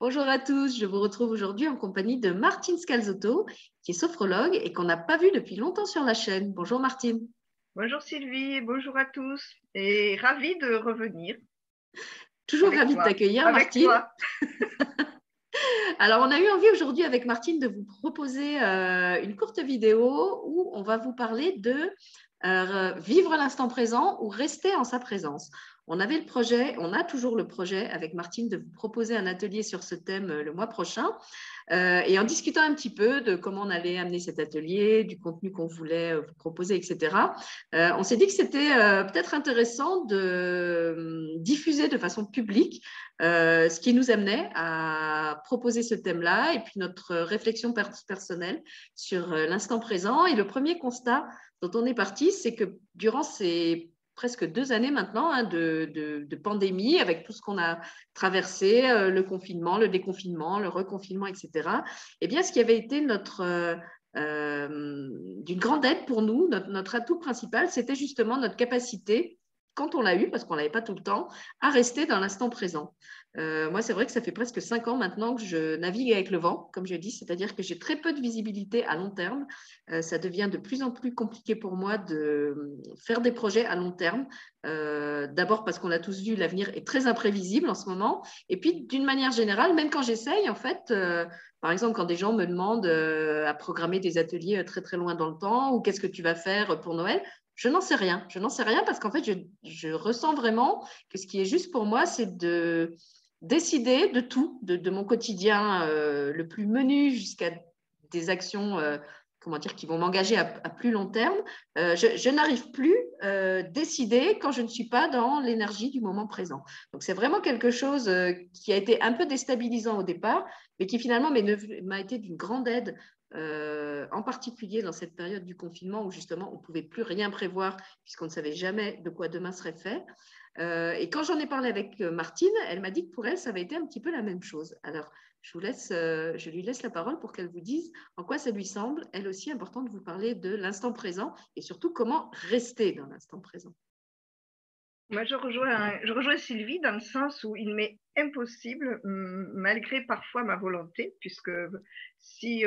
Bonjour à tous, je vous retrouve aujourd'hui en compagnie de Martine Scalzotto, qui est sophrologue et qu'on n'a pas vu depuis longtemps sur la chaîne. Bonjour Martine. Bonjour Sylvie, bonjour à tous et ravie de revenir. Toujours ravie de t'accueillir Martine. Alors, on a eu envie aujourd'hui avec Martine de vous proposer euh, une courte vidéo où on va vous parler de euh, vivre l'instant présent ou rester en sa présence. On avait le projet, on a toujours le projet avec Martine de vous proposer un atelier sur ce thème euh, le mois prochain. Euh, et en discutant un petit peu de comment on allait amener cet atelier, du contenu qu'on voulait euh, vous proposer, etc., on s'est dit que c'était peut-être intéressant de diffuser de façon publique ce qui nous amenait à proposer ce thème-là et puis notre réflexion personnelle sur l'instant présent. Et le premier constat dont on est parti, c'est que durant ces presque deux années maintenant hein, de, pandémie, avec tout ce qu'on a traversé, euh, le confinement, le déconfinement, le reconfinement, etc. Eh bien, ce qui avait été notre euh, euh, d'une grande aide pour nous, notre, notre atout principal, c'était justement notre capacité, quand on l'a eu, parce qu'on l'avait pas tout le temps, à rester dans l'instant présent. Euh, moi, c'est vrai que ça fait presque cinq ans maintenant que je navigue avec le vent, comme je dis, c'est-à-dire que j'ai très peu de visibilité à long terme. Euh, ça devient de plus en plus compliqué pour moi de faire des projets à long terme. Euh, d'abord parce qu'on a tous vu, l'avenir est très imprévisible en ce moment. Et puis, d'une manière générale, même quand j'essaye, en fait, par exemple, quand des gens me demandent à programmer des ateliers très très loin dans le temps ou qu'est-ce que tu vas faire pour Noël, je n'en sais rien. Je n'en sais rien parce qu'en fait, je, je, ressens vraiment que ce qui est juste pour moi, c'est de décider de tout, de, mon quotidien euh, le plus menu jusqu'à des actions euh, comment dire, qui vont m'engager à, plus long terme. Euh, je, n'arrive plus à décider quand je ne suis pas dans l'énergie du moment présent. Donc c'est vraiment quelque chose qui a été un peu déstabilisant au départ, mais qui finalement m'a été d'une grande aide. en particulier dans cette période du confinement où justement on ne pouvait plus rien prévoir puisqu'on ne savait jamais de quoi demain serait fait. Euh, et quand j'en ai parlé avec euh, Martine, elle m'a dit que pour elle, ça avait été un petit peu la même chose. Alors, je, vous laisse, euh, je lui laisse la parole pour qu'elle vous dise en quoi ça lui semble, elle aussi, important de vous parler de l'instant présent et surtout comment rester dans l'instant présent. Moi, je rejoins, je rejoins Sylvie dans le sens où il m'est impossible, malgré parfois ma volonté, puisque si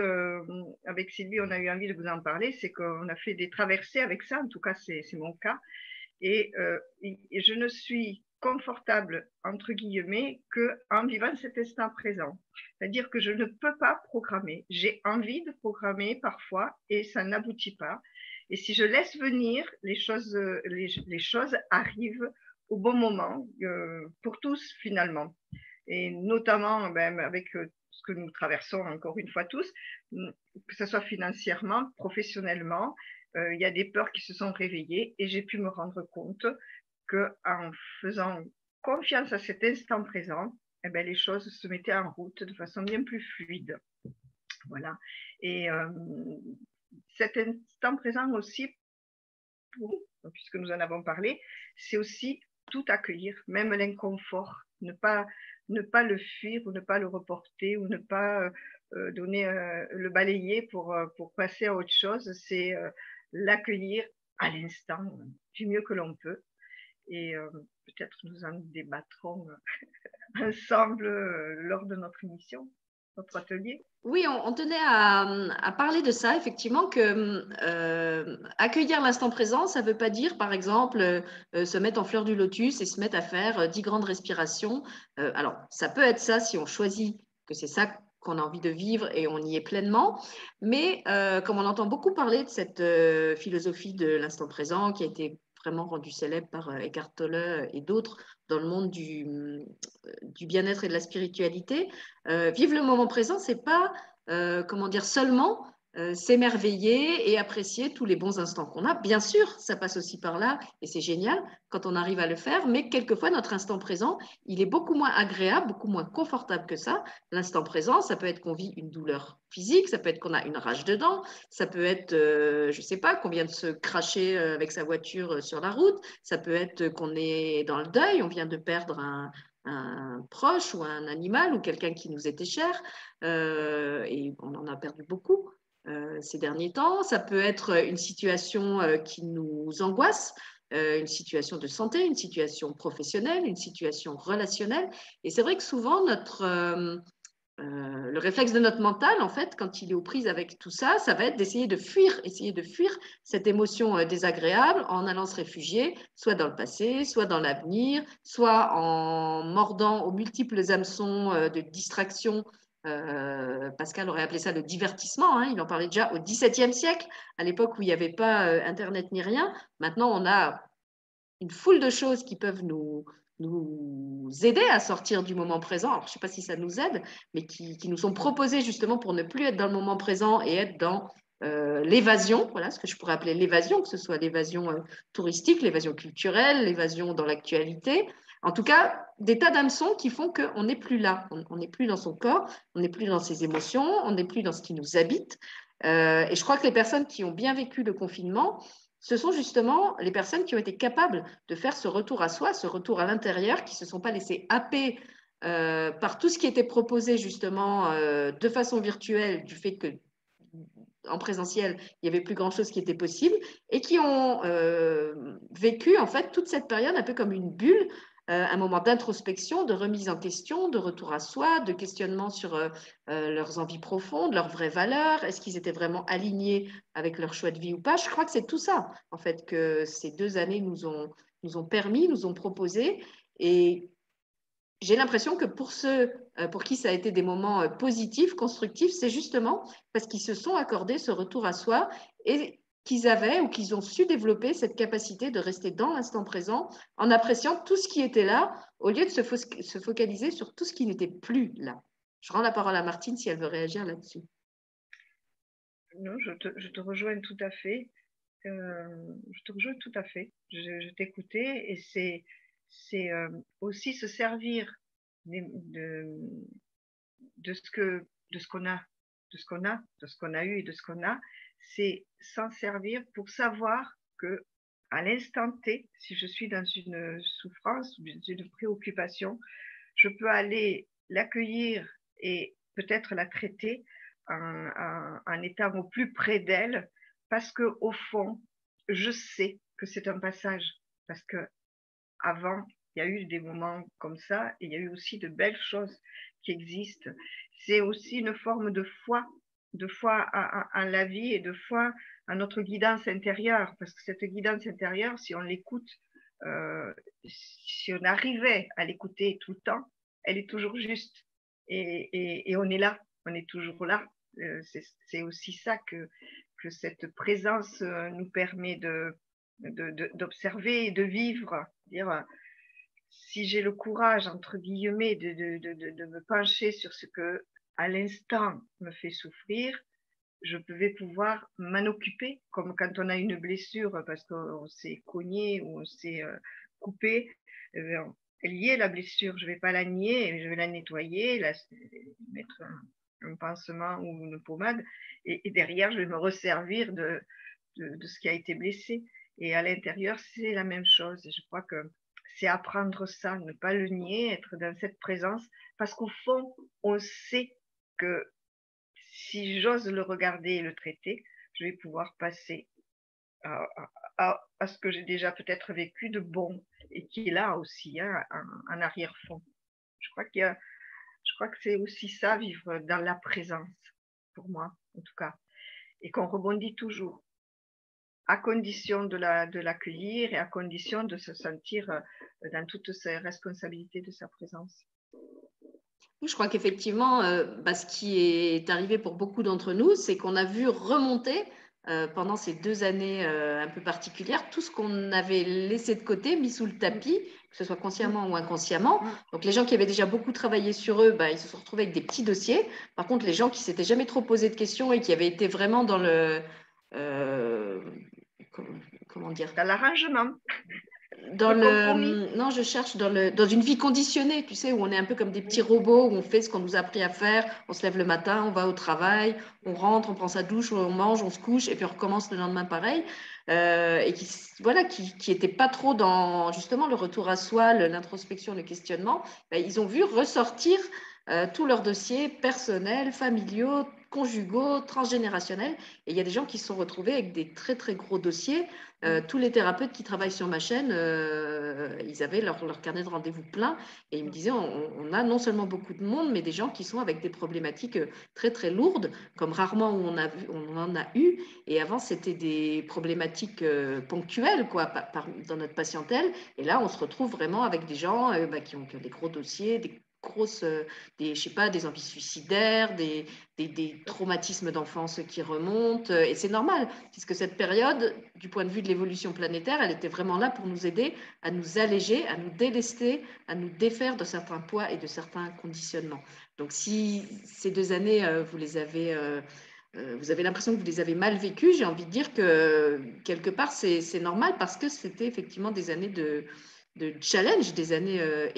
avec Sylvie on a eu envie de vous en parler, c'est qu'on a fait des traversées avec ça, en tout cas c'est mon cas, euh, et, je ne suis confortable, entre guillemets, qu'en vivant cet instant présent. C'est-à-dire que je ne peux pas programmer. J'ai envie de programmer parfois et ça n'aboutit pas. Et si je laisse venir, les choses, les, choses arrivent au bon moment euh, pour tous finalement. Et notamment ben, avec euh, ce que nous traversons encore une fois tous, que ce soit financièrement, professionnellement, il y a des peurs qui se sont réveillées et j'ai pu me rendre compte qu'en faisant confiance à cet instant présent, eh ben, les choses se mettaient en route de façon bien plus fluide. Voilà. Et euh, cet instant présent aussi, puisque nous en avons parlé, c'est aussi tout accueillir, même l'inconfort, ne pas, ne pas le fuir ou ne pas le reporter ou ne pas euh, donner le balayer pour, pour passer à autre chose. C'est l'accueillir à l'instant du mieux que l'on peut. Et euh, peut-être nous en débattrons euh, ensemble euh, lors de notre émission, notre atelier. Oui, on, tenait à, parler de ça, effectivement, que accueillir l'instant présent, ça ne veut pas dire, par exemple, se mettre en fleur du lotus et se mettre à faire dix grandes respirations. alors, ça peut être ça si on choisit que c'est ça qu'on a envie de vivre et on y est pleinement. Mais euh, comme on entend beaucoup parler de cette euh, philosophie de l'instant présent qui a été vraiment rendue célèbre par euh, Eckhart Tolle et d'autres dans le monde du, bien-être et de la spiritualité, vivre le moment présent, c'est pas comment dire seulement euh, s'émerveiller et apprécier tous les bons instants qu'on a. Bien sûr, ça passe aussi par là et c'est génial quand on arrive à le faire, mais quelquefois notre instant présent, il est beaucoup moins agréable, beaucoup moins confortable que ça. L'instant présent, ça peut être qu'on vit une douleur physique, ça peut être qu'on a une rage dedans, ça peut être, euh, je ne sais pas, qu'on vient de se cracher euh, avec sa voiture sur la route, ça peut être qu'on est dans le deuil, on vient de perdre un, proche ou un animal ou quelqu'un qui nous était cher et on en a perdu beaucoup. Euh, ces derniers temps. Ça peut être une situation euh, qui nous angoisse, euh, une situation de santé, une situation professionnelle, une situation relationnelle. Et c'est vrai que souvent, notre, euh, le réflexe de notre mental, en fait, quand il est aux prises avec tout ça, ça va être d'essayer de fuir, essayer de fuir cette émotion euh, désagréable en allant se réfugier, soit dans le passé, soit dans l'avenir, soit en mordant aux multiples hameçons euh, de distraction. Pascal aurait appelé ça le divertissement. Hein, il en parlait déjà au XVIIe siècle, à l'époque où il n'y avait pas Internet ni rien. Maintenant, on a une foule de choses qui peuvent nous, nous aider à sortir du moment présent. Alors, je ne sais pas si ça nous aide, mais qui, nous sont proposés justement pour ne plus être dans le moment présent et être dans euh, l'évasion, voilà ce que je pourrais appeler l'évasion, que ce soit l'évasion euh, touristique, l'évasion culturelle, l'évasion dans l'actualité. En tout cas, des tas d'hameçons qui font qu'on n'est plus là, on n'est plus dans son corps, on n'est plus dans ses émotions, on n'est plus dans ce qui nous habite. Euh, et je crois que les personnes qui ont bien vécu le confinement, ce sont justement les personnes qui ont été capables de faire ce retour à soi, ce retour à l'intérieur, qui ne se sont pas laissées happer euh, par tout ce qui était proposé justement euh, de façon virtuelle, du fait que en présentiel, il n'y avait plus grand-chose qui était possible, et qui ont vécu en fait toute cette période un peu comme une bulle un moment d'introspection, de remise en question, de retour à soi, de questionnement sur euh, euh, leurs envies profondes, leurs vraies valeurs, est-ce qu'ils étaient vraiment alignés avec leur choix de vie ou pas? Je crois que c'est tout ça, en fait, que ces deux années nous ont, nous ont permis, nous ont proposé. Et j'ai l'impression que pour ceux pour qui ça a été des moments positifs, constructifs, c'est justement parce qu'ils se sont accordés ce retour à soi et qu'ils avaient ou qu'ils ont su développer cette capacité de rester dans l'instant présent en appréciant tout ce qui était là au lieu de se, se focaliser sur tout ce qui n'était plus là. Je rends la parole à Martine si elle veut réagir là-dessus. Non, je te, rejoins tout à fait. Euh, je te rejoins tout à fait. Je, t'écoutais et c'est, euh, aussi se servir de ce qu'on a, de ce qu'on a, de ce qu'on a eu et de ce qu'on a, c'est s'en servir pour savoir que à l'instant T, si je suis dans une souffrance ou une préoccupation, je peux aller l'accueillir et peut-être la traiter en, étant au plus près d'elle parce que au fond, je sais que c'est un passage parce que avant, il y a eu des moments comme ça et il y a eu aussi de belles choses qui existent. C'est aussi une forme de foi de foi à, la vie et de foi à notre guidance intérieure. Parce que cette guidance intérieure, si on l'écoute, euh, si on arrivait à l'écouter tout le temps, elle est toujours juste. Et, on est là, on est toujours là. Euh, c'est aussi ça que, que cette présence euh, nous permet de d'observer et de vivre. Dire, si j'ai le courage, entre guillemets, de, de, me pencher sur ce que à l'instant me fait souffrir, je vais pouvoir m'en occuper, comme quand on a une blessure parce qu'on s'est cogné ou on s'est euh, coupé. Eh est la blessure, je ne vais pas la nier, je vais la nettoyer, la, mettre un, pansement ou une pommade, et, derrière, je vais me resservir de, de, ce qui a été blessé. Et à l'intérieur, c'est la même chose. Je crois que c'est apprendre ça, ne pas le nier, être dans cette présence, parce qu'au fond, on sait que si j'ose le regarder et le traiter, je vais pouvoir passer à, ce que j'ai déjà peut-être vécu de bon et qui est là aussi, hein, en, arrière-fond. Je crois je crois que c'est aussi ça, vivre dans la présence, pour moi, en tout cas, et qu'on rebondit toujours, à condition de l'accueillir de et à condition de se sentir euh, dans toutes ses responsabilités de sa présence. Je crois qu'effectivement, euh, bah, ce qui est arrivé pour beaucoup d'entre nous, c'est qu'on a vu remonter euh, pendant ces deux années euh, un peu particulières tout ce qu'on avait laissé de côté, mis sous le tapis, que ce soit consciemment ou inconsciemment. Donc les gens qui avaient déjà beaucoup travaillé sur eux, bah, ils se sont retrouvés avec des petits dossiers. Par contre, les gens qui s'étaient jamais trop posé de questions et qui avaient été vraiment dans le comment dire? Dans l'arrangement dans le, non, je cherche dans, le, dans une vie conditionnée, tu sais, où on est un peu comme des petits robots, où on fait ce qu'on nous a appris à faire, on se lève le matin, on va au travail, on rentre, on prend sa douche, on mange, on se couche, et puis on recommence le lendemain pareil. et qui voilà qui qui pas trop dans justement le retour à soi, l'introspection, le questionnement, ben, ils ont vu ressortir tous leurs dossiers personnels, familiaux, conjugaux, transgénérationnels. Et il y a des gens qui se sont retrouvés avec des très, très gros dossiers. Euh, tous les thérapeutes qui travaillent sur ma chaîne, euh, ils avaient leur, leur carnet de rendez-vous plein. Et ils me disaient, on, a non seulement beaucoup de monde, mais des gens qui sont avec des problématiques euh, très, très lourdes, comme rarement on, a on en a eu. Et avant, c'était des problématiques ponctuelles quoi, dans notre patientèle. Et là, on se retrouve vraiment avec des gens bah, qui, ont, qui, ont, des gros dossiers, des grosses, euh, des, je sais pas, des envies suicidaires, des, des, traumatismes d'enfance qui remontent. Euh, et c'est normal, puisque cette période, du point de vue de l'évolution planétaire, elle était vraiment là pour nous aider à nous alléger, à nous délester, à nous défaire de certains poids et de certains conditionnements. Donc si ces deux années, euh, vous les avez... vous avez l'impression que vous les avez mal vécues, j'ai envie de dire que quelque part, c'est normal parce que c'était effectivement des années de, de challenge, des années euh,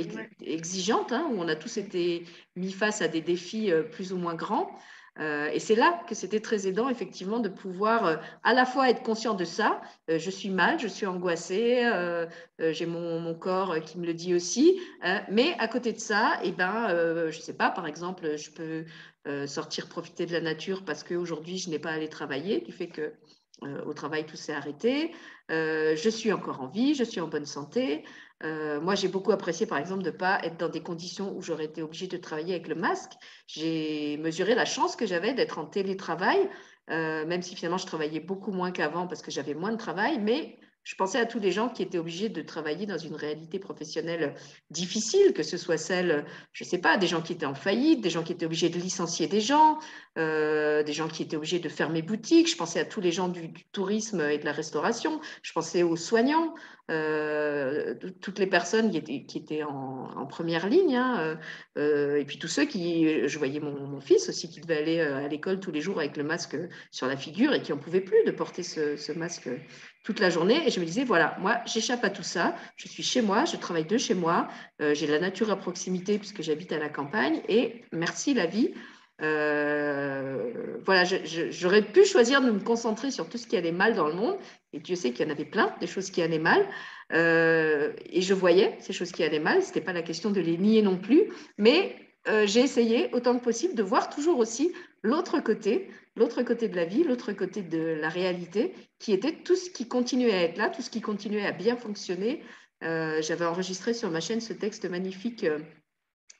exigeantes, hein, où on a tous été mis face à des défis euh, plus ou moins grands. Euh, et c'est là que c'était très aidant, effectivement, de pouvoir à la fois être conscient de ça. je suis mal, je suis angoissée, j'ai mon, mon, corps qui me le dit aussi. mais à côté de ça, et eh ben, je ne sais pas, par exemple, je peux sortir profiter de la nature parce qu'aujourd'hui, je n'ai pas à aller travailler, du fait que au travail, tout s'est arrêté. je suis encore en vie, je suis en bonne santé. Euh, moi, j'ai beaucoup apprécié, par exemple, de ne pas être dans des conditions où j'aurais été obligée de travailler avec le masque. J'ai mesuré la chance que j'avais d'être en télétravail, euh, même si finalement je travaillais beaucoup moins qu'avant parce que j'avais moins de travail, mais je pensais à tous les gens qui étaient obligés de travailler dans une réalité professionnelle difficile, que ce soit celle, je ne sais pas, des gens qui étaient en faillite, des gens qui étaient obligés de licencier des gens, euh, des gens qui étaient obligés de fermer boutique. Je pensais à tous les gens du, tourisme et de la restauration. Je pensais aux soignants, euh, toutes les personnes qui étaient, en, première ligne. Hein, euh, et puis tous ceux qui, je voyais mon, fils aussi qui devait aller à l'école tous les jours avec le masque sur la figure et qui n'en pouvait plus de porter ce, masque toute la journée. Et je me disais, voilà, moi, j'échappe à tout ça. Je suis chez moi, je travaille de chez moi. Euh, j'ai la nature à proximité puisque j'habite à la campagne. Et merci la vie. Euh, voilà, j'aurais pu choisir de me concentrer sur tout ce qui allait mal dans le monde. Et Dieu sait qu'il y en avait plein, des choses qui allaient mal. Euh, et je voyais ces choses qui allaient mal. Ce n'était pas la question de les nier non plus. Mais j'ai essayé autant que possible de voir toujours aussi l'autre côté, l'autre côté de la vie, l'autre côté de la réalité, qui était tout ce qui continuait à être là, tout ce qui continuait à bien fonctionner. Euh, j'avais enregistré sur ma chaîne ce texte magnifique euh,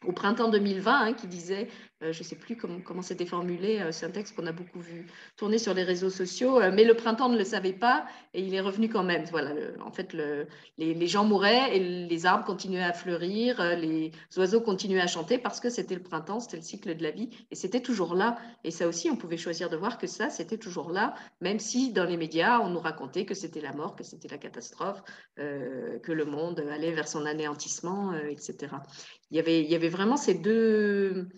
au printemps 2020 hein, qui disait euh, je ne sais plus comment, comment c'était formulé, euh, c'est un texte qu'on a beaucoup vu tourner sur les réseaux sociaux, euh, mais le printemps ne le savait pas et il est revenu quand même. Voilà, en fait, le, les, gens mouraient et les arbres continuaient à fleurir, les oiseaux continuaient à chanter parce que c'était le printemps, c'était le cycle de la vie et c'était toujours là. Et ça aussi, on pouvait choisir de voir que ça, c'était toujours là, même si dans les médias, on nous racontait que c'était la mort, que c'était la catastrophe, que le monde allait vers son anéantissement, etc. Il y, avait, il y avait vraiment ces deux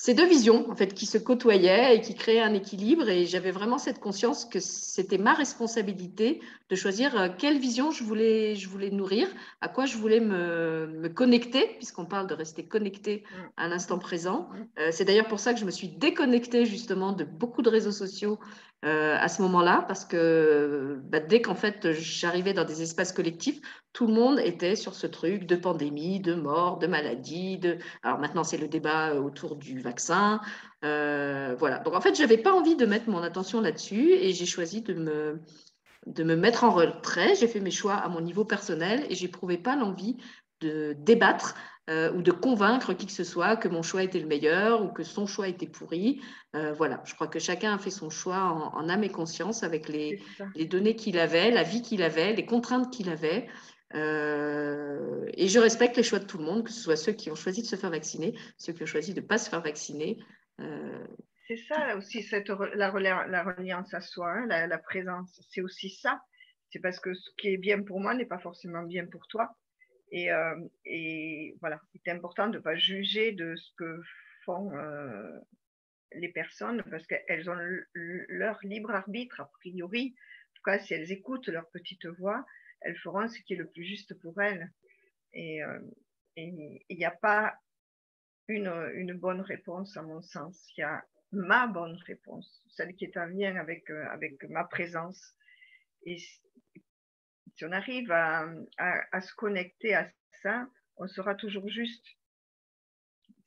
ces deux visions en fait qui se côtoyaient et qui créaient un équilibre. Et j'avais vraiment cette conscience que c'était ma responsabilité de choisir euh, quelle vision je voulais je voulais nourrir à quoi je voulais me, me connecter puisqu'on parle de rester connecté à l'instant présent. Euh, c'est d'ailleurs pour ça que je me suis déconnectée justement de beaucoup de réseaux sociaux euh, à ce moment-là, parce que bah, dès qu'en fait j'arrivais dans des espaces collectifs, tout le monde était sur ce truc de pandémie, de mort, de maladie. Alors maintenant, c'est le débat autour du vaccin. Euh, voilà. Donc en fait, je n'avais pas envie de mettre mon attention là-dessus et j'ai choisi de me, de me mettre en retrait. J'ai fait mes choix à mon niveau personnel et j'éprouvais pas l'envie de débattre euh, ou de convaincre qui que ce soit que mon choix était le meilleur ou que son choix était pourri. Euh, voilà, je crois que chacun a fait son choix en, âme et conscience avec les, les données qu'il avait, la vie qu'il avait, les contraintes qu'il avait. Euh, et je respecte les choix de tout le monde, que ce soit ceux qui ont choisi de se faire vacciner, ceux qui ont choisi de ne pas se faire vacciner. C'est ça aussi, cette, la, la reliance à soi, hein, la, la présence, c'est aussi ça. C'est parce que ce qui est bien pour moi n'est pas forcément bien pour toi. Et, euh, et voilà, c'est important de ne pas juger de ce que font euh, les personnes parce qu'elles ont leur libre arbitre, a priori. En tout cas, si elles écoutent leur petite voix, elles feront ce qui est le plus juste pour elles. Et euh, il n'y a pas une, bonne réponse, à mon sens. Il y a ma bonne réponse, celle qui est en lien avec, avec ma présence Et si on arrive à, se connecter à ça, on sera toujours juste.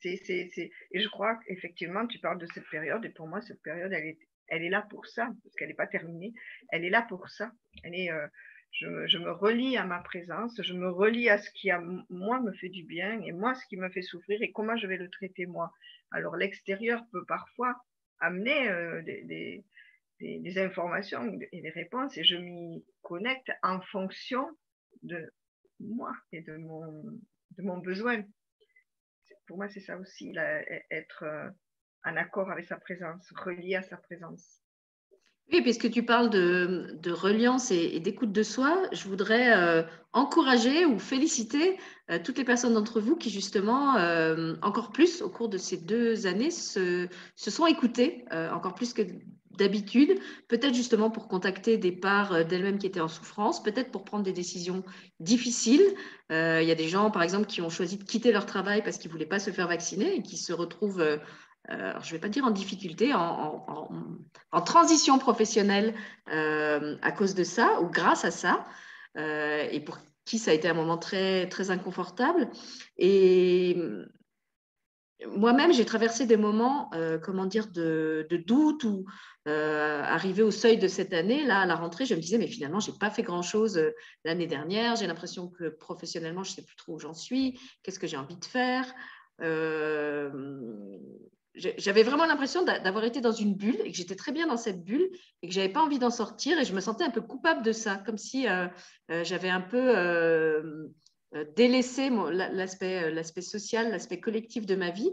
Et je crois qu'effectivement, tu parles de cette période, et pour moi, cette période, elle est, elle est là pour ça, parce qu'elle n'est pas terminée. Elle est là pour ça. Elle est, euh, je, me relie à ma présence, je me relie à ce qui, moi, me fait du bien, et moi, ce qui me fait souffrir, et comment je vais le traiter moi. Alors, l'extérieur peut parfois amener euh, des, informations et des réponses et je m'y connecte en fonction de moi et de mon, de mon besoin. Pour moi, c'est ça aussi, être euh, en accord avec sa présence, relié à sa présence. Oui, puisque tu parles de, reliance et, d'écoute de soi, je voudrais euh, encourager ou féliciter euh, toutes les personnes d'entre vous qui, justement, encore plus au cours de ces deux années, se, sont écoutées, encore plus que d'habitude, peut-être justement pour contacter des parts euh, d'elles-mêmes qui étaient en souffrance, peut-être pour prendre des décisions difficiles. Euh, il y a des gens, par exemple, qui ont choisi de quitter leur travail parce qu'ils ne voulaient pas se faire vacciner et qui se retrouvent, euh, je ne vais pas dire en difficulté, en, transition professionnelle à cause de ça ou grâce à ça, et pour qui ça a été un moment très, très inconfortable. Et moi-même, j'ai traversé des moments, euh, comment dire, de, doute ou euh, arrivé au seuil de cette année, là, à la rentrée, je me disais, mais finalement, je n'ai pas fait grand-chose euh, l'année dernière. J'ai l'impression que professionnellement, je ne sais plus trop où j'en suis, qu'est-ce que j'ai envie de faire? J'avais vraiment l'impression d'avoir été dans une bulle et que j'étais très bien dans cette bulle et que je n'avais pas envie d'en sortir et je me sentais un peu coupable de ça, comme si j'avais un peu euh, délaisser euh, l'aspect social, l'aspect collectif de ma vie.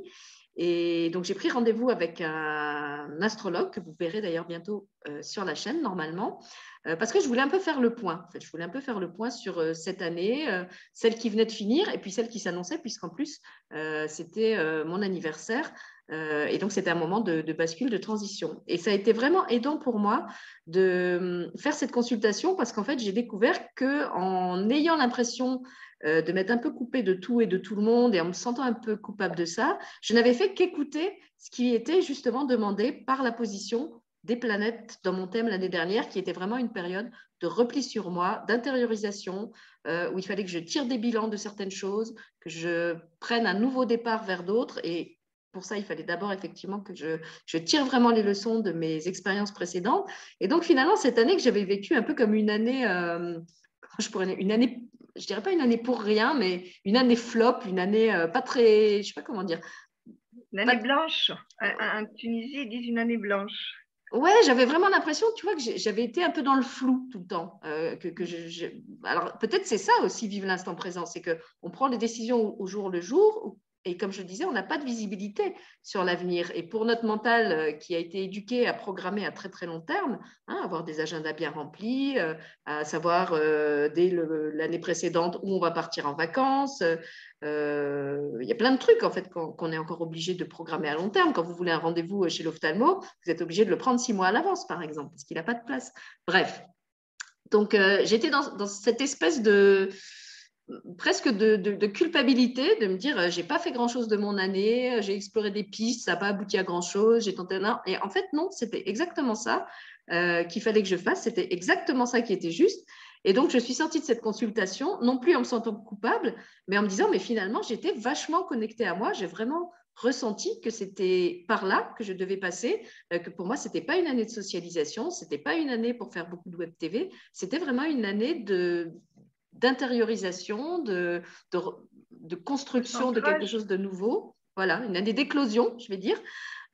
Et donc, j'ai pris rendez-vous avec un astrologue que vous verrez d'ailleurs bientôt euh, sur la chaîne, normalement, parce que je voulais un peu faire le point. En fait, je voulais un peu faire le point sur cette année, celle qui venait de finir et puis celle qui s'annonçait, puisqu'en plus, c'était mon anniversaire. et donc, c'était un moment de, de, bascule, de transition. Et ça a été vraiment aidant pour moi de faire cette consultation parce qu'en fait, j'ai découvert qu'en ayant l'impression euh, de m'être un peu coupée de tout et de tout le monde et en me sentant un peu coupable de ça, je n'avais fait qu'écouter ce qui était justement demandé par la position des planètes dans mon thème l'année dernière, qui était vraiment une période de repli sur moi, d'intériorisation, euh, où il fallait que je tire des bilans de certaines choses, que je prenne un nouveau départ vers d'autres. Et pour ça, il fallait d'abord effectivement que je, tire vraiment les leçons de mes expériences précédentes. Et donc finalement, cette année que j'avais vécue un peu comme une année, euh, je pourrais, une année je dirais pas une année pour rien, mais une année flop, une année euh, pas très, je sais pas comment dire. Une année blanche. En, Tunisie, ils disent une année blanche. Ouais, j'avais vraiment l'impression, tu vois, que j'avais été un peu dans le flou tout le temps. Euh, que, je, Alors peut-être c'est ça aussi, vivre l'instant présent, c'est qu'on prend des décisions au, jour le jour, et comme je le disais, on n'a pas de visibilité sur l'avenir. Et pour notre mental euh, qui a été éduqué à programmer à très très long terme, hein, avoir des agendas bien remplis, euh, à savoir euh, dès l'année précédente où on va partir en vacances, il y a plein de trucs en fait qu'on est encore obligé de programmer à long terme. Quand vous voulez un rendez-vous chez l'ophtalmo, vous êtes obligé de le prendre six mois à l'avance, par exemple, parce qu'il n'a pas de place. Bref. Donc, j'étais dans, dans, cette espèce de, presque de, culpabilité de me dire euh, j'ai pas fait grand chose de mon année, euh, j'ai exploré des pistes, ça n'a pas abouti à grand chose, j'ai tenté un. Et en fait, non, c'était exactement ça euh, qu'il fallait que je fasse, c'était exactement ça qui était juste. Et donc, je suis sortie de cette consultation, non plus en me sentant coupable, mais en me disant mais finalement, j'étais vachement connectée à moi, j'ai vraiment ressenti que c'était par là que je devais passer, que pour moi, ce n'était pas une année de socialisation, ce n'était pas une année pour faire beaucoup de web TV, c'était vraiment une année de, d'intériorisation, de, de, construction de quelque chose de nouveau. Voilà, une année d'éclosion, je vais dire.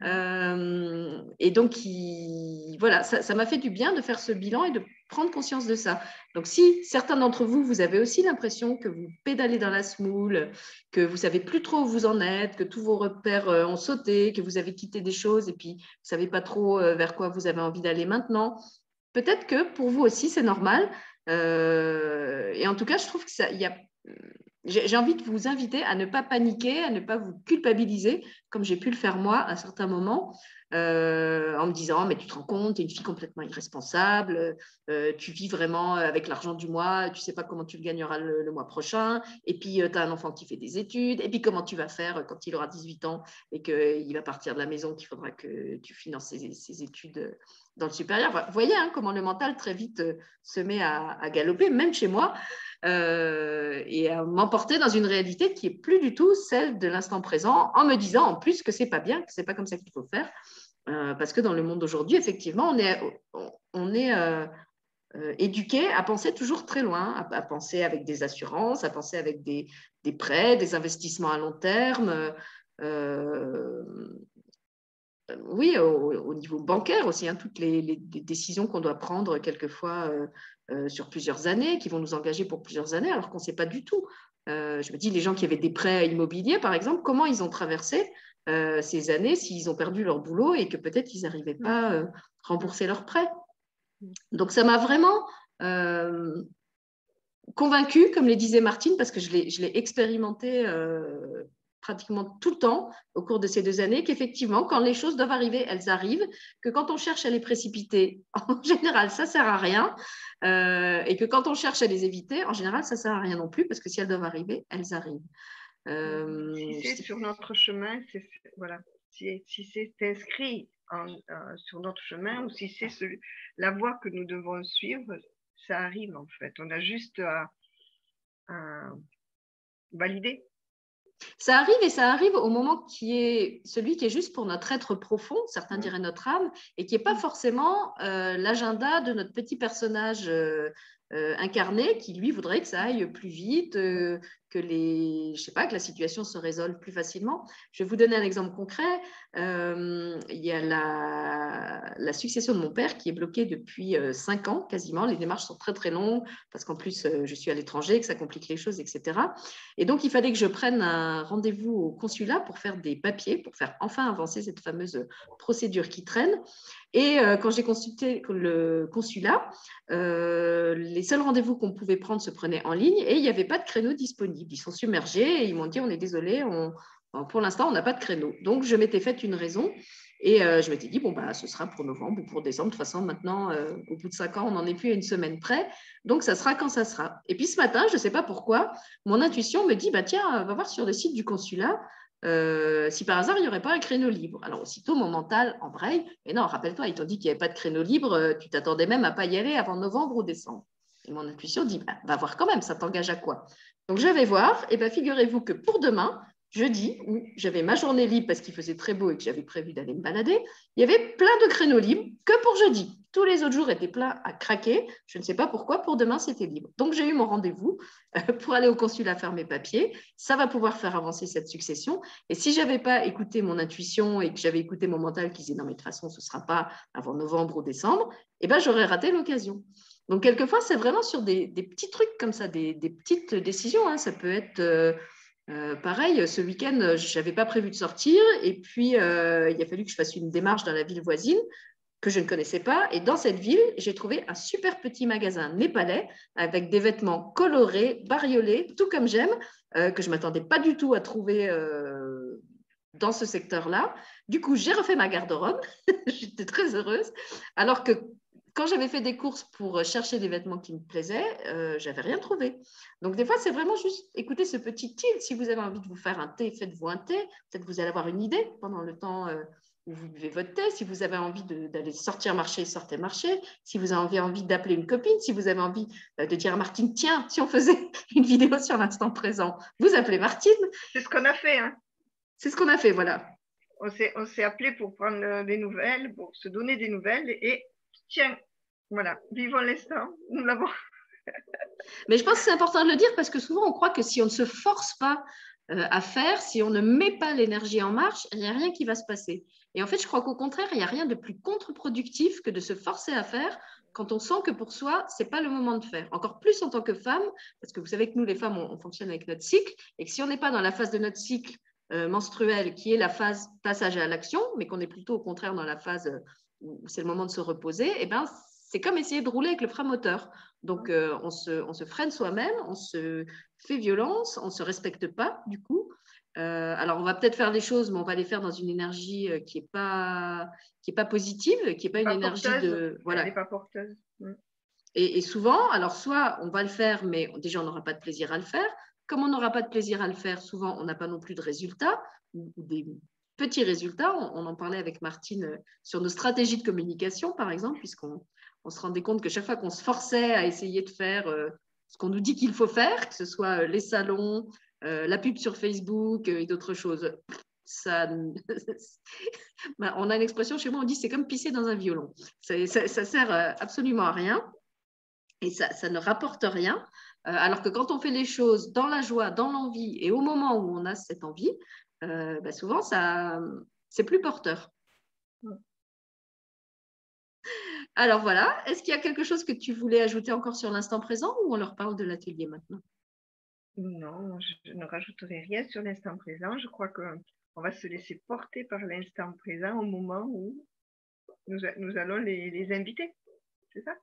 Euh, et donc, voilà, ça m'a fait du bien de faire ce bilan et de prendre conscience de ça. Donc, si certains d'entre vous, vous avez aussi l'impression que vous pédalez dans la smoule, que vous savez plus trop où vous en êtes, que tous vos repères euh, ont sauté, que vous avez quitté des choses et puis vous savez pas trop euh, vers quoi vous avez envie d'aller maintenant, peut-être que pour vous aussi, c'est normal. Euh, et en tout cas, je trouve que ça, y a, j'ai envie de vous inviter à ne pas paniquer, à ne pas vous culpabiliser, comme j'ai pu le faire moi à certains moments, euh, en me disant mais tu te rends compte, tu es une fille complètement irresponsable, euh, tu vis vraiment avec l'argent du mois, tu sais pas comment tu le gagneras le, mois prochain, et puis tu as un enfant qui fait des études, et puis comment tu vas faire quand il aura 18 ans et qu'il va partir de la maison, qu'il faudra que tu finances ses, études dans le supérieur. vous voyez hein, comment le mental très vite euh, se met à, galoper, même chez moi, euh, et à m'emporter dans une réalité qui est plus du tout celle de l'instant présent, en me disant en plus que c'est pas bien, que c'est pas comme ça qu'il faut faire, euh, parce que dans le monde d'aujourd'hui, effectivement, on est, on est éduqué à penser toujours très loin, à, penser avec des assurances, à penser avec des, des prêts, des investissements à long terme. Euh, oui, au, niveau bancaire aussi, hein, toutes les, décisions qu'on doit prendre quelquefois euh, euh, sur plusieurs années, qui vont nous engager pour plusieurs années, alors qu'on ne sait pas du tout. je me dis, les gens qui avaient des prêts immobiliers, par exemple, comment ils ont traversé ces années s'ils ont perdu leur boulot et que peut-être ils n'arrivaient pas à rembourser leurs prêts. Donc ça m'a vraiment convaincue, comme le disait Martine, parce que je l'ai expérimenté pratiquement tout le temps au cours de ces deux années qu'effectivement, quand les choses doivent arriver, elles arrivent, que quand on cherche à les précipiter, en général, ça ne sert à rien, euh, et que quand on cherche à les éviter, en général, ça ne sert à rien non plus, parce que si elles doivent arriver, elles arrivent. Euh, si c'est sur notre chemin, voilà, si, c'est inscrit euh, sur notre chemin, ou si c'est la voie que nous devons suivre, ça arrive en fait. On a juste à valider ça arrive et ça arrive au moment qui est celui qui est juste pour notre être profond, certains diraient notre âme, et qui n'est pas forcément euh, l'agenda de notre petit personnage euh, euh, incarné qui, lui, voudrait que ça aille plus vite, que, les, je sais pas, que la situation se résolve plus facilement. Je vais vous donner un exemple concret. Euh, il y a la, succession de mon père qui est bloquée depuis euh, cinq ans quasiment. Les démarches sont très très longues parce qu'en plus euh, je suis à l'étranger, que ça complique les choses, etc. Et donc il fallait que je prenne un rendez-vous au consulat pour faire des papiers, pour faire enfin avancer cette fameuse procédure qui traîne. Et quand j'ai consulté le consulat, les seuls rendez-vous qu'on pouvait prendre se prenaient en ligne et il n'y avait pas de créneau disponible. Ils sont submergés et ils m'ont dit on est désolé, pour l'instant, on n'a pas de créneau. Donc, je m'étais fait une raison et euh, je m'étais dit, bon, bah, ce sera pour novembre ou pour décembre. De toute façon, maintenant, euh, au bout de cinq ans, on n'en est plus à une semaine près. Donc, ça sera quand ça sera. Et puis, ce matin, je ne sais pas pourquoi, mon intuition me dit, bah, tiens, va voir sur le site du consulat euh, si par hasard, il n'y aurait pas un créneau libre. Alors, aussitôt, mon mental embraye. Et non, rappelle-toi, ils t'ont dit qu'il n'y avait pas de créneau libre. Tu t'attendais même à pas y aller avant novembre ou décembre. Et mon intuition dit, bah, va voir quand même, ça t'engage à quoi? Donc, je vais voir. Et bien, figurez-vous que pour demain, jeudi, où j'avais ma journée libre parce qu'il faisait très beau et que j'avais prévu d'aller me balader, il y avait plein de créneaux libres que pour jeudi. Tous les autres jours étaient pleins à craquer. Je ne sais pas pourquoi. Pour demain, c'était libre. Donc, j'ai eu mon rendez-vous euh, pour aller au consulat faire mes papiers. Ça va pouvoir faire avancer cette succession. Et si je n'avais pas écouté mon intuition et que j'avais écouté mon mental qui disait non, mais de toute façon, ce ne sera pas avant novembre ou décembre, eh ben, j'aurais raté l'occasion. Donc, quelquefois, c'est vraiment sur des, petits trucs comme ça, des, petites décisions. Hein. Ça peut être. Euh, euh, pareil, ce week-end, je n'avais pas prévu de sortir et puis euh, il a fallu que je fasse une démarche dans la ville voisine que je ne connaissais pas. Et dans cette ville, j'ai trouvé un super petit magasin népalais avec des vêtements colorés, bariolés, tout comme j'aime, euh, que je ne m'attendais pas du tout à trouver dans ce secteur-là. Du coup, j'ai refait ma garde-robe. J'étais très heureuse. Alors que quand j'avais fait des courses pour chercher des vêtements qui me plaisaient, euh, j'avais rien trouvé. Donc des fois, c'est vraiment juste écoutez ce petit tilt. Si vous avez envie de vous faire un thé, faites-vous un thé. Peut-être vous allez avoir une idée pendant le temps euh, où vous buvez votre thé. Si vous avez envie d'aller sortir marcher, sortez marcher. Si vous avez envie d'appeler une copine, si vous avez envie euh, de dire à Martine, tiens, si on faisait une vidéo sur l'instant présent, vous appelez Martine. C'est ce qu'on a fait. Hein. C'est ce qu'on a fait, voilà. On s'est appelé pour prendre des nouvelles, pour se donner des nouvelles et tiens, voilà, vivons l'instant, nous l'avons. Mais je pense que c'est important de le dire parce que souvent on croit que si on ne se force pas euh, à faire, si on ne met pas l'énergie en marche, il n'y a rien qui va se passer. Et en fait, je crois qu'au contraire, il n'y a rien de plus contre-productif que de se forcer à faire quand on sent que pour soi, ce n'est pas le moment de faire. Encore plus en tant que femme, parce que vous savez que nous, les femmes, on, fonctionne avec notre cycle, et que si on n'est pas dans la phase de notre cycle euh, menstruel, qui est la phase passage à l'action, mais qu'on est plutôt au contraire dans la phase euh, où c'est le moment de se reposer, eh ben, c'est comme essayer de rouler avec le frein moteur. Donc, euh, on, se, freine soi-même, on se fait violence, on ne se respecte pas, du coup. Euh, alors, on va peut-être faire les choses, mais on va les faire dans une énergie euh, qui n'est pas, qui est pas positive, qui n'est pas, une énergie de. Voilà. pas porteuse. Mm. Et, souvent, alors, soit on va le faire, mais déjà, on n'aura pas de plaisir à le faire. Comme on n'aura pas de plaisir à le faire, souvent, on n'a pas non plus de résultats ou des petits résultats. On, en parlait avec Martine sur nos stratégies de communication, par exemple, puisqu'on on se rendait compte que chaque fois qu'on se forçait à essayer de faire ce qu'on nous dit qu'il faut faire, que ce soit les salons, la pub sur Facebook et d'autres choses, ça, bah, on a une expression chez moi, on dit c'est comme pisser dans un violon. Ça, ça, sert absolument à rien et ça, ne rapporte rien. Euh, alors que quand on fait les choses dans la joie, dans l'envie et au moment où on a cette envie, euh, bah, souvent, ça, c'est plus porteur. Alors voilà, est-ce qu'il y a quelque chose que tu voulais ajouter encore sur l'instant présent ou on leur parle de l'atelier maintenant? Non, je ne rajouterai rien sur l'instant présent. Je crois qu'on va se laisser porter par l'instant présent au moment où nous, allons les inviter. C'est ça?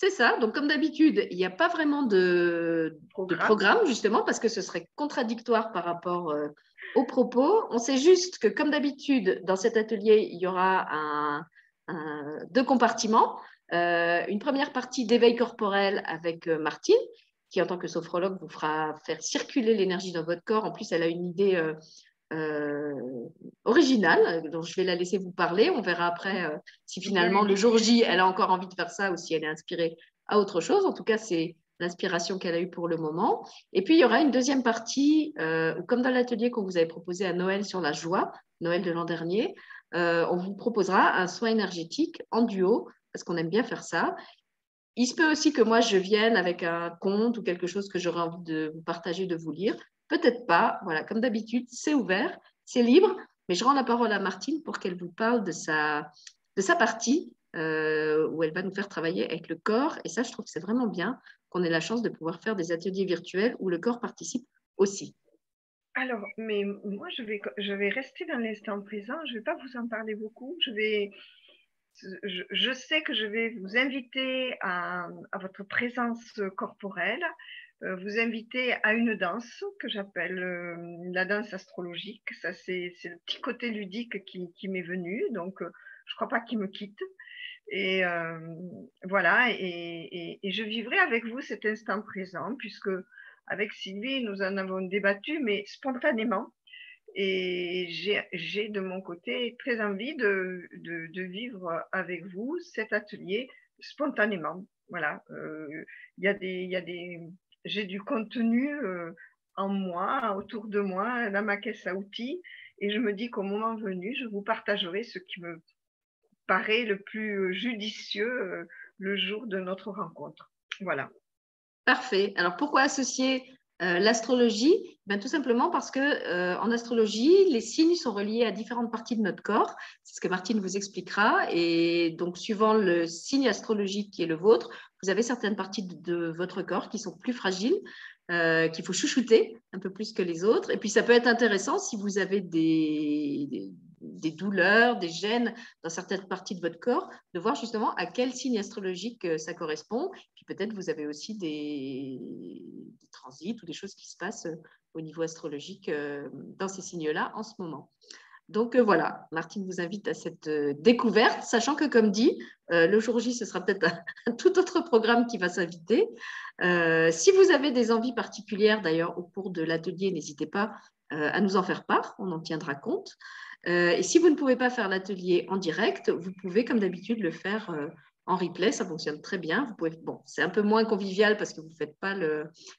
C'est ça. Donc, comme d'habitude, il n'y a pas vraiment de programme. justement, parce que ce serait contradictoire par rapport euh, aux propos. On sait juste que, comme d'habitude, dans cet atelier, il y aura deux compartiments. Euh, une première partie d'éveil corporel avec euh, Martine, qui, en tant que sophrologue, vous fera faire circuler l'énergie dans votre corps. En plus, elle a une idée originale, dont je vais la laisser vous parler. On verra après euh, si finalement le jour J, elle a encore envie de faire ça ou si elle est inspirée à autre chose. En tout cas, c'est l'inspiration qu'elle a eue pour le moment. Et puis, il y aura une deuxième partie, euh, comme dans l'atelier qu'on vous avait proposé à Noël sur la joie, Noël de l'an dernier, on vous proposera un soin énergétique en duo, parce qu'on aime bien faire ça. Il se peut aussi que moi, je vienne avec un conte ou quelque chose que j'aurais envie de vous partager, de vous lire peut-être pas. Voilà, comme d'habitude, c'est ouvert, c'est libre. Mais je rends la parole à Martine pour qu'elle vous parle de sa, de sa partie euh, où elle va nous faire travailler avec le corps. Et ça, je trouve que c'est vraiment bien qu'on ait la chance de pouvoir faire des ateliers virtuels où le corps participe aussi. Alors, mais moi, je vais, je vais rester dans l'instant présent. Je ne vais pas vous en parler beaucoup. Je vais, je, sais que je vais vous inviter à, votre présence corporelle, vous inviter à une danse que j'appelle euh, la danse astrologique. Ça, c'est le petit côté ludique qui, qui m'est venu, donc euh, je ne crois pas qu'il me quitte. Et voilà, et, et, je vivrai avec vous cet instant présent, puisque avec Sylvie, nous en avons débattu, mais spontanément. Et j'ai de mon côté très envie de, de, de, vivre avec vous cet atelier spontanément. Voilà, il y, y a des j'ai du contenu euh, en moi, autour de moi, dans ma caisse à outils, et je me dis qu'au moment venu, je vous partagerai ce qui me paraît le plus judicieux euh, le jour de notre rencontre. Voilà. Parfait. Alors pourquoi associer euh, l'astrologie ben, Tout simplement parce que en astrologie, les signes sont reliés à différentes parties de notre corps. C'est ce que Martine vous expliquera. Et donc, suivant le signe astrologique qui est le vôtre, vous avez certaines parties de, votre corps qui sont plus fragiles, euh, qu'il faut chouchouter un peu plus que les autres. Et puis, ça peut être intéressant si vous avez des, douleurs, des gènes dans certaines parties de votre corps, de voir justement à quel signe astrologique euh, ça correspond. Puis peut-être vous avez aussi des, des, transits ou des choses qui se passent euh, au niveau astrologique dans ces signes-là en ce moment. Donc euh, voilà, Martine vous invite à cette euh, découverte, sachant que comme dit, euh, le jour J, ce sera peut-être un, tout autre programme qui va s'inviter. si vous avez des envies particulières, d'ailleurs, au cours de l'atelier, n'hésitez pas à nous en faire part, on en tiendra compte. Et si vous ne pouvez pas faire l'atelier en direct, vous pouvez, comme d'habitude, le faire en replay, ça fonctionne très bien. Vous pouvez, bon, c'est un peu moins convivial parce que vous ne faites pas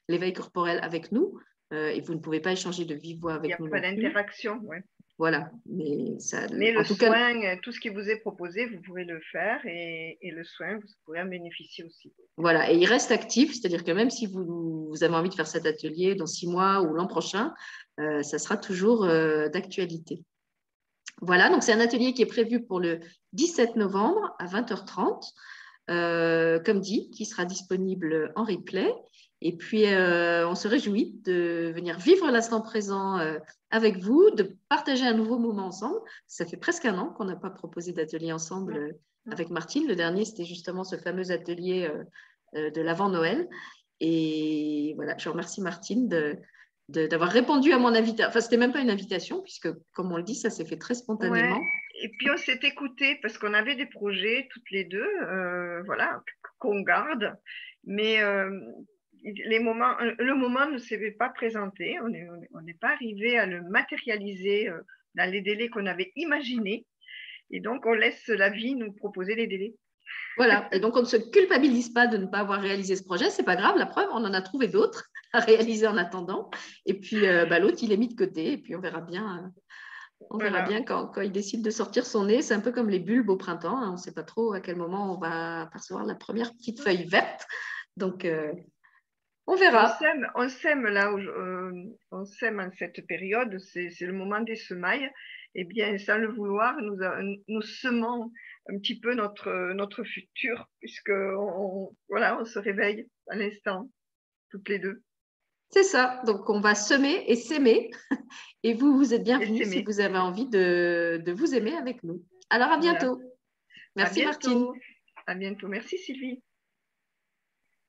l'éveil corporel avec nous et vous ne pouvez pas échanger de vive voix avec nous. Il n'y a pas d'interaction, oui. Voilà. Mais, ça, Mais le soin, tout ce qui vous est proposé, vous pourrez le faire et, le soin, vous pourrez en bénéficier aussi. Voilà. Et il reste actif, c'est-à-dire que même si vous, avez envie de faire cet atelier dans six mois ou l'an prochain, euh, ça sera toujours euh, d'actualité. Voilà. Donc, c'est un atelier qui est prévu pour le 17 novembre à 20h30. Euh, comme dit, qui sera disponible en replay. Et puis, euh, on se réjouit de venir vivre l'instant présent euh, avec vous, de partager un nouveau moment ensemble. Ça fait presque un an qu'on n'a pas proposé d'atelier ensemble avec Martine. Le dernier, c'était justement ce fameux atelier de l'avant-Noël. Et voilà, je remercie Martine d'avoir répondu à mon invitation. Enfin, c'était même pas une invitation, puisque, comme on le dit, ça s'est fait très spontanément. Et puis, on s'est écouté parce qu'on avait des projets toutes les deux, voilà, qu'on garde. Mais les moments, le moment ne s'est pas présenté, on n'est pas arrivé à le matérialiser euh, dans les délais qu'on avait imaginés. Et donc, on laisse la vie nous proposer les délais. Voilà, et donc on ne se culpabilise pas de ne pas avoir réalisé ce projet, c'est pas grave, la preuve, on en a trouvé d'autres à réaliser en attendant. Et puis euh, bah, l'autre, il est mis de côté, et puis on verra bien. Euh, on verra bien quand, il décide de sortir son nez. C'est un peu comme les bulbes au printemps. Hein. On ne sait pas trop à quel moment on va percevoir la première petite feuille verte. Donc, euh, on verra. On sème, là, on sème en cette période. C'est le moment des semailles. Eh bien, sans le vouloir, nous, nous semons un petit peu notre, notre futur, puisque voilà, on se réveille à l'instant, toutes les deux. C'est ça. Donc, on va semer et s'aimer. Et vous, vous êtes bienvenus si vous avez envie de, vous aimer avec nous. Alors, à bientôt. Merci, Martine. À bientôt. Merci, Sylvie.